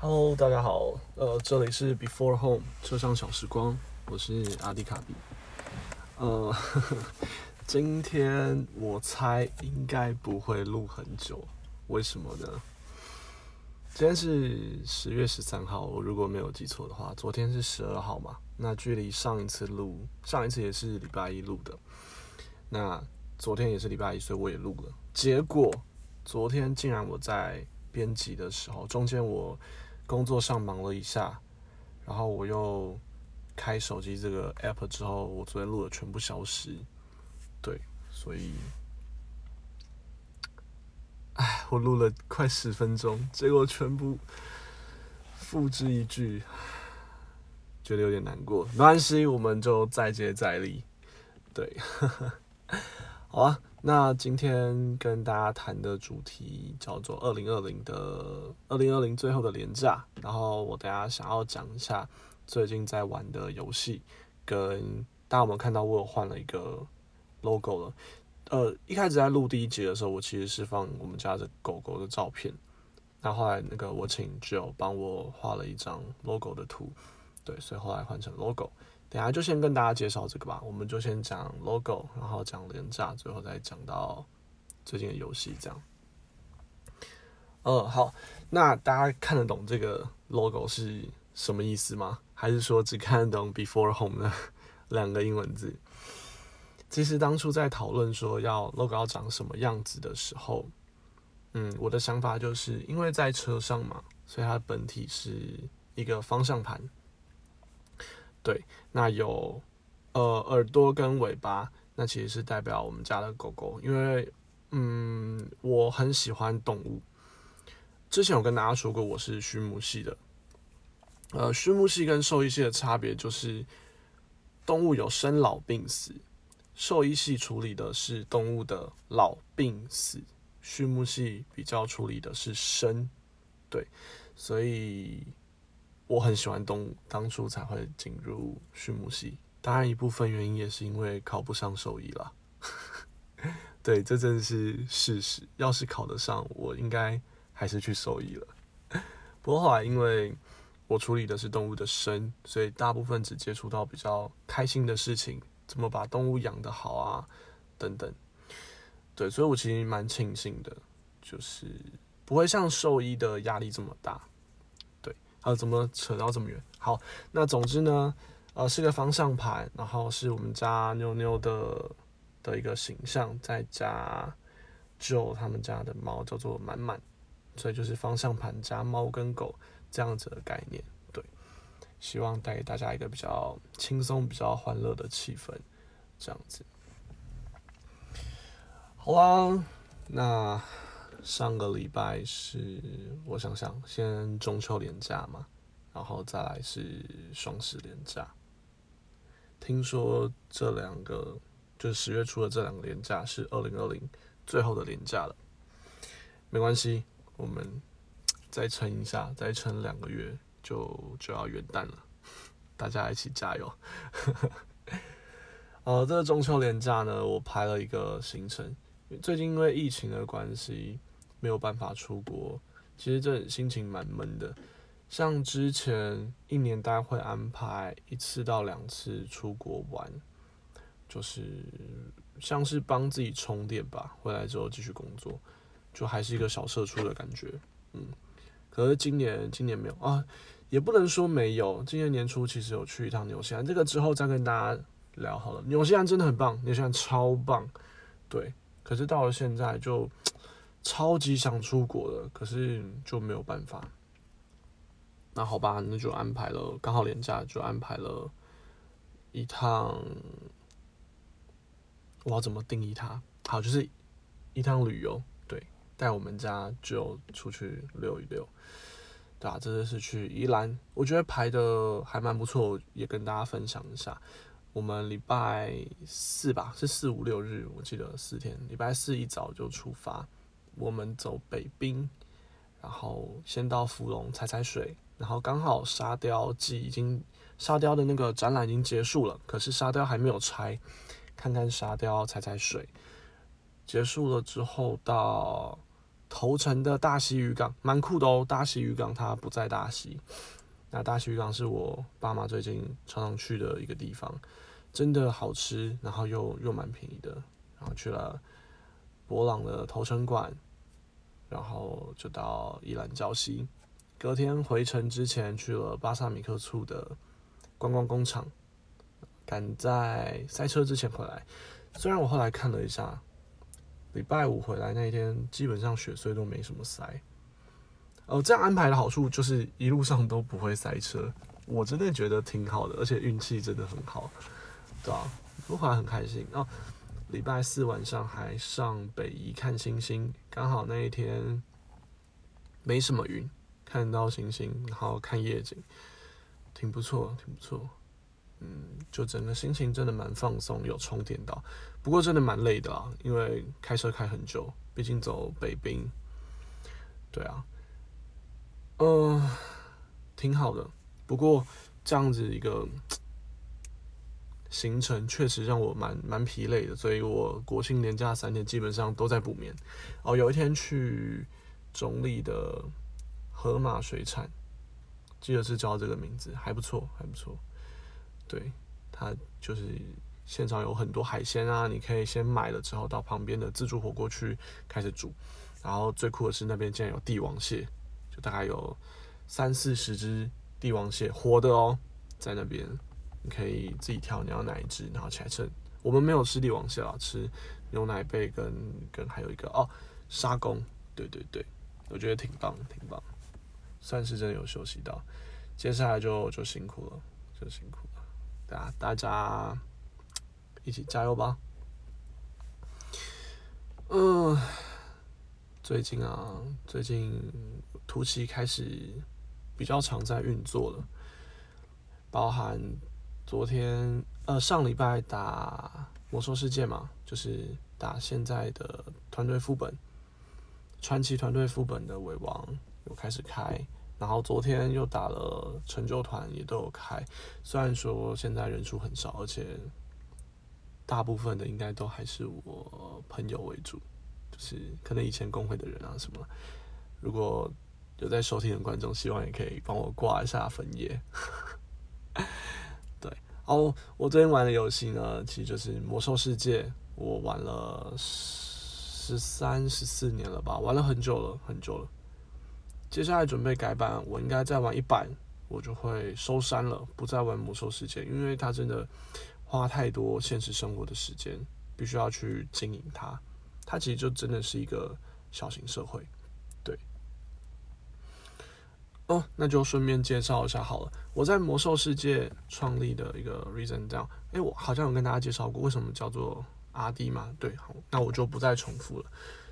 Hello，大家好，呃，这里是 Before Home 车上小时光，我是阿迪卡比。呃，今天我猜应该不会录很久，为什么呢？今天是十月十三号，我如果没有记错的话，昨天是十二号嘛，那距离上一次录，上一次也是礼拜一录的，那昨天也是礼拜一，所以我也录了。结果昨天竟然我在编辑的时候，中间我。工作上忙了一下，然后我又开手机这个 app 之后，我昨天录的全部消失。对，所以，哎，我录了快十分钟，结果全部复制一句，觉得有点难过。没关系，我们就再接再厉。对，好啊。那今天跟大家谈的主题叫做二零二零的二零二零最后的廉价，然后我等下想要讲一下最近在玩的游戏，跟大家有没有看到我有换了一个 logo 了？呃，一开始在录第一集的时候，我其实是放我们家的狗狗的照片，那后来那个我请 Joe 帮我画了一张 logo 的图，对，所以后来换成 logo。等下就先跟大家介绍这个吧，我们就先讲 logo，然后讲廉价，最后再讲到最近的游戏这样。呃，好，那大家看得懂这个 logo 是什么意思吗？还是说只看得懂 before home 的 两个英文字？其实当初在讨论说要 logo 要长什么样子的时候，嗯，我的想法就是因为在车上嘛，所以它本体是一个方向盘。对，那有呃耳朵跟尾巴，那其实是代表我们家的狗狗，因为嗯我很喜欢动物。之前有跟大家说过，我是畜牧系的。呃，畜牧系跟兽医系的差别就是，动物有生老病死，兽医系处理的是动物的老病死，畜牧系比较处理的是生。对，所以。我很喜欢动物，当初才会进入畜牧系。当然，一部分原因也是因为考不上兽医了。对，这真是事实。要是考得上，我应该还是去兽医了。不过后来，因为我处理的是动物的生，所以大部分只接触到比较开心的事情，怎么把动物养得好啊，等等。对，所以我其实蛮庆幸的，就是不会像兽医的压力这么大。呃，怎么扯到这么远？好，那总之呢，呃，是个方向盘，然后是我们家妞妞的的一个形象，再加就他们家的猫叫做满满，所以就是方向盘加猫跟狗这样子的概念。对，希望带给大家一个比较轻松、比较欢乐的气氛，这样子。好啦，那。上个礼拜是我想想，先中秋连假嘛，然后再来是双十连假。听说这两个就是十月初的这两个连假是二零二零最后的连假了。没关系，我们再撑一下，再撑两个月就就要元旦了，大家一起加油。呃，这个中秋连假呢，我排了一个行程，最近因为疫情的关系。没有办法出国，其实这心情蛮闷的。像之前一年大概会安排一次到两次出国玩，就是像是帮自己充电吧。回来之后继续工作，就还是一个小社畜的感觉。嗯，可是今年今年没有啊，也不能说没有。今年年初其实有去一趟纽西兰，这个之后再跟大家聊好了。纽西兰真的很棒，纽西兰超棒。对，可是到了现在就。超级想出国的，可是就没有办法。那好吧，那就安排了，刚好连假就安排了一趟。我要怎么定义它？好，就是一趟旅游，对，带我们家就出去溜一溜，对啊，这次是去宜兰，我觉得排的还蛮不错，也跟大家分享一下。我们礼拜四吧，是四五六日，我记得四天，礼拜四一早就出发。我们走北滨，然后先到芙蓉踩踩水，然后刚好沙雕季已经沙雕的那个展览已经结束了，可是沙雕还没有拆，看看沙雕踩踩水，结束了之后到头城的大溪渔港，蛮酷的哦。大溪渔港它不在大溪，那大溪渔港是我爸妈最近常常去的一个地方，真的好吃，然后又又蛮便宜的。然后去了博朗的头城馆，然后就到宜兰礁溪。隔天回程之前去了巴萨米克处的观光工厂，赶在塞车之前回来。虽然我后来看了一下，礼拜五回来那一天基本上雪隧都没什么塞。哦，这样安排的好处就是一路上都不会塞车，我真的觉得挺好的，而且运气真的很好，对吧？我回来很开心。哦，礼拜四晚上还上北宜看星星，刚好那一天没什么云。看到星星，然后看夜景，挺不错，挺不错。嗯，就整个心情真的蛮放松，有充电到。不过真的蛮累的啊，因为开车开很久，毕竟走北冰。对啊，嗯，挺好的。不过这样子一个行程确实让我蛮蛮疲累的，所以我国庆连假三天基本上都在补眠。哦，有一天去中立的。河马水产，记得是叫这个名字，还不错，还不错。对，它就是现场有很多海鲜啊，你可以先买了之后到旁边的自助火锅区开始煮。然后最酷的是那边竟然有帝王蟹，就大概有三四十只帝王蟹，活的哦，在那边可以自己挑你要哪一只，然后起来吃。我们没有吃帝王蟹啊，吃牛奶贝跟跟还有一个哦沙公，对对对，我觉得挺棒，挺棒。算是真的有休息到，接下来就就辛苦了，就辛苦了，对啊，大家一起加油吧。嗯，最近啊，最近突奇开始比较常在运作了，包含昨天呃上礼拜打魔兽世界嘛，就是打现在的团队副本，传奇团队副本的尾王。有开始开，然后昨天又打了成就团，也都有开。虽然说现在人数很少，而且大部分的应该都还是我朋友为主，就是可能以前工会的人啊什么。如果有在收听的观众，希望也可以帮我挂一下粉页。哦，我最近玩的游戏呢，其实就是《魔兽世界》，我玩了十三、十四年了吧，玩了很久了，很久了。接下来准备改版，我应该再玩一版，我就会收山了，不再玩魔兽世界，因为它真的花太多现实生活的时间，必须要去经营它。它其实就真的是一个小型社会，哦，那就顺便介绍一下好了，我在魔兽世界创立的一个 reason down，哎，我好像有跟大家介绍过为什么叫做 RD 嘛，对，好，那我就不再重复了，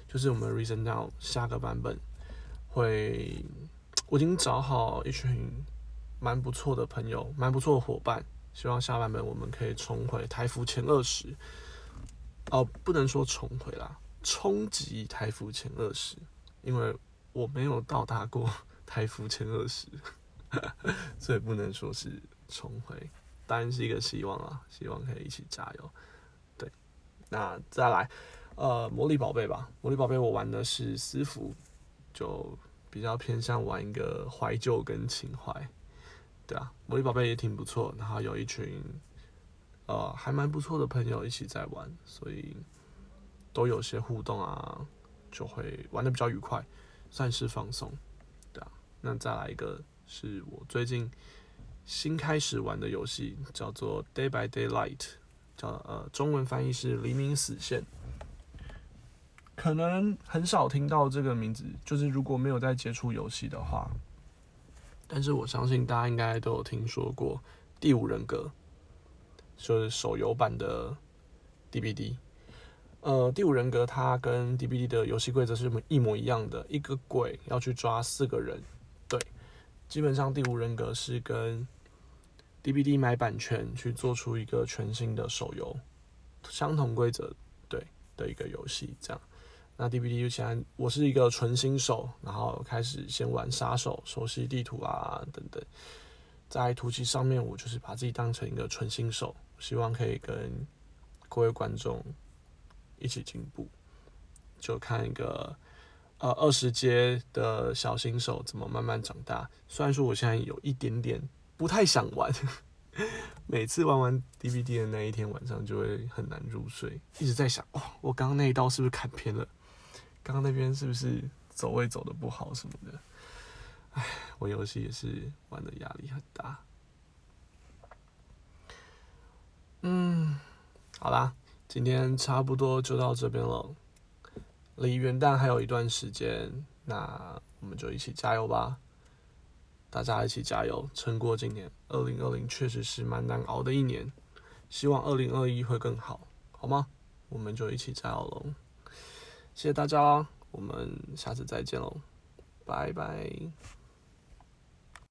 就是我们 reason down 下个版本。会，我已经找好一群蛮不错的朋友，蛮不错的伙伴。希望下版本我们可以重回台服前二十。哦，不能说重回啦，冲击台服前二十，因为我没有到达过台服前二十，所以不能说是重回，当然是一个希望啊，希望可以一起加油。对，那再来，呃，魔力宝贝吧，魔力宝贝我玩的是私服。就比较偏向玩一个怀旧跟情怀，对啊，魔力宝贝也挺不错，然后有一群呃还蛮不错的朋友一起在玩，所以都有些互动啊，就会玩的比较愉快，算是放松，那再来一个是我最近新开始玩的游戏，叫做 Day by Daylight，叫呃中文翻译是黎明死线。可能很少听到这个名字，就是如果没有在接触游戏的话，但是我相信大家应该都有听说过《第五人格》，就是手游版的 DBD。呃，《第五人格》它跟 DBD 的游戏规则是一模一样的，一个鬼要去抓四个人。基本上《第五人格》是跟 DBD 买版权去做出一个全新的手游，相同规则对的一个游戏，这样。那 DBD 现在我是一个纯新手，然后开始先玩杀手，熟悉地图啊等等，在图奇上面我就是把自己当成一个纯新手，希望可以跟各位观众一起进步，就看一个呃二十阶的小新手怎么慢慢长大。虽然说我现在有一点点不太想玩，每次玩完 DVD 的那一天晚上就会很难入睡，一直在想，哦，我刚刚那一刀是不是砍偏了？刚刚那边是不是走位走的不好什么的？唉，玩游戏也是玩的压力很大。嗯，好啦，今天差不多就到这边了。离元旦还有一段时间，那我们就一起加油吧！大家一起加油，撑过今年。二零二零确实是蛮难熬的一年，希望二零二一会更好，好吗？我们就一起加油喽！谢谢大家，我们下次再见喽，拜拜。